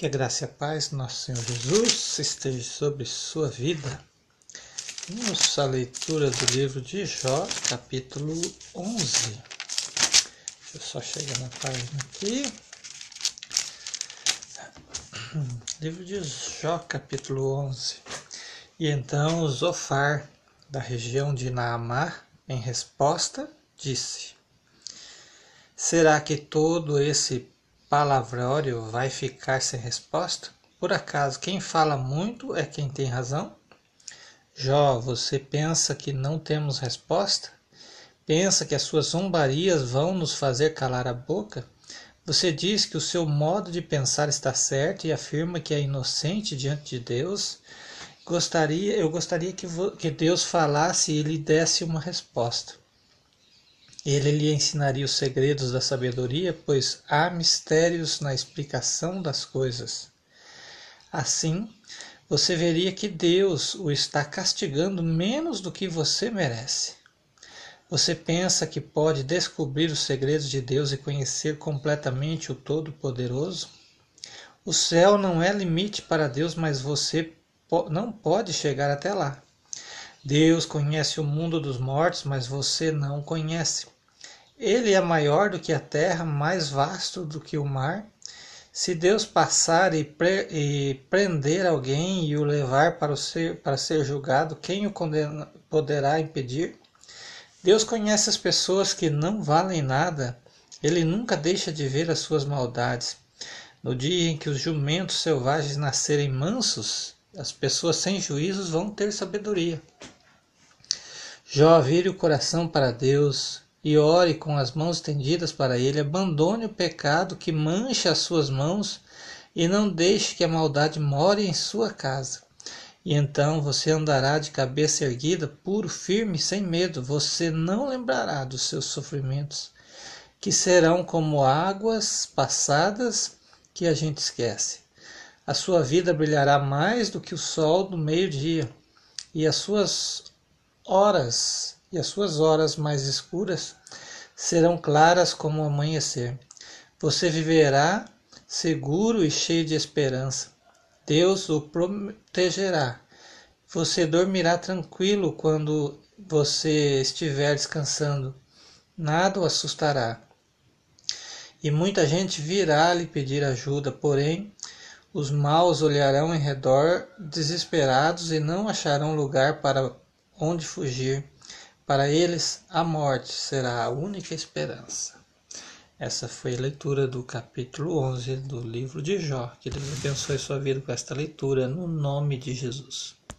Que a graça e a paz do nosso Senhor Jesus esteja sobre sua vida. Vamos à leitura do livro de Jó, capítulo 11. Deixa eu só chegar na página aqui. Livro de Jó, capítulo 11. E então Zofar, da região de Naamar, em resposta, disse: Será que todo esse palavrório vai ficar sem resposta? Por acaso, quem fala muito é quem tem razão? Jó, você pensa que não temos resposta? Pensa que as suas zombarias vão nos fazer calar a boca? Você diz que o seu modo de pensar está certo e afirma que é inocente diante de Deus. Gostaria, eu gostaria que, que Deus falasse e lhe desse uma resposta. Ele lhe ensinaria os segredos da sabedoria, pois há mistérios na explicação das coisas. Assim, você veria que Deus o está castigando menos do que você merece. Você pensa que pode descobrir os segredos de Deus e conhecer completamente o Todo-Poderoso? O céu não é limite para Deus, mas você não pode chegar até lá. Deus conhece o mundo dos mortos, mas você não conhece. Ele é maior do que a terra, mais vasto do que o mar. Se Deus passar e, pre e prender alguém e o levar para, o ser, para ser julgado, quem o condena, poderá impedir? Deus conhece as pessoas que não valem nada. Ele nunca deixa de ver as suas maldades. No dia em que os jumentos selvagens nascerem mansos, as pessoas sem juízos vão ter sabedoria. Jó vire o coração para Deus e ore com as mãos estendidas para Ele. Abandone o pecado que mancha as suas mãos e não deixe que a maldade more em sua casa. E então você andará de cabeça erguida, puro, firme, sem medo. Você não lembrará dos seus sofrimentos, que serão como águas passadas que a gente esquece. A sua vida brilhará mais do que o sol do meio-dia, e as suas horas e as suas horas mais escuras serão claras como o amanhecer. Você viverá seguro e cheio de esperança. Deus o protegerá. Você dormirá tranquilo quando você estiver descansando. Nada o assustará. E muita gente virá lhe pedir ajuda, porém os maus olharão em redor desesperados e não acharão lugar para onde fugir. Para eles, a morte será a única esperança. Essa foi a leitura do capítulo 11 do livro de Jó. Que Deus abençoe sua vida com esta leitura, no nome de Jesus.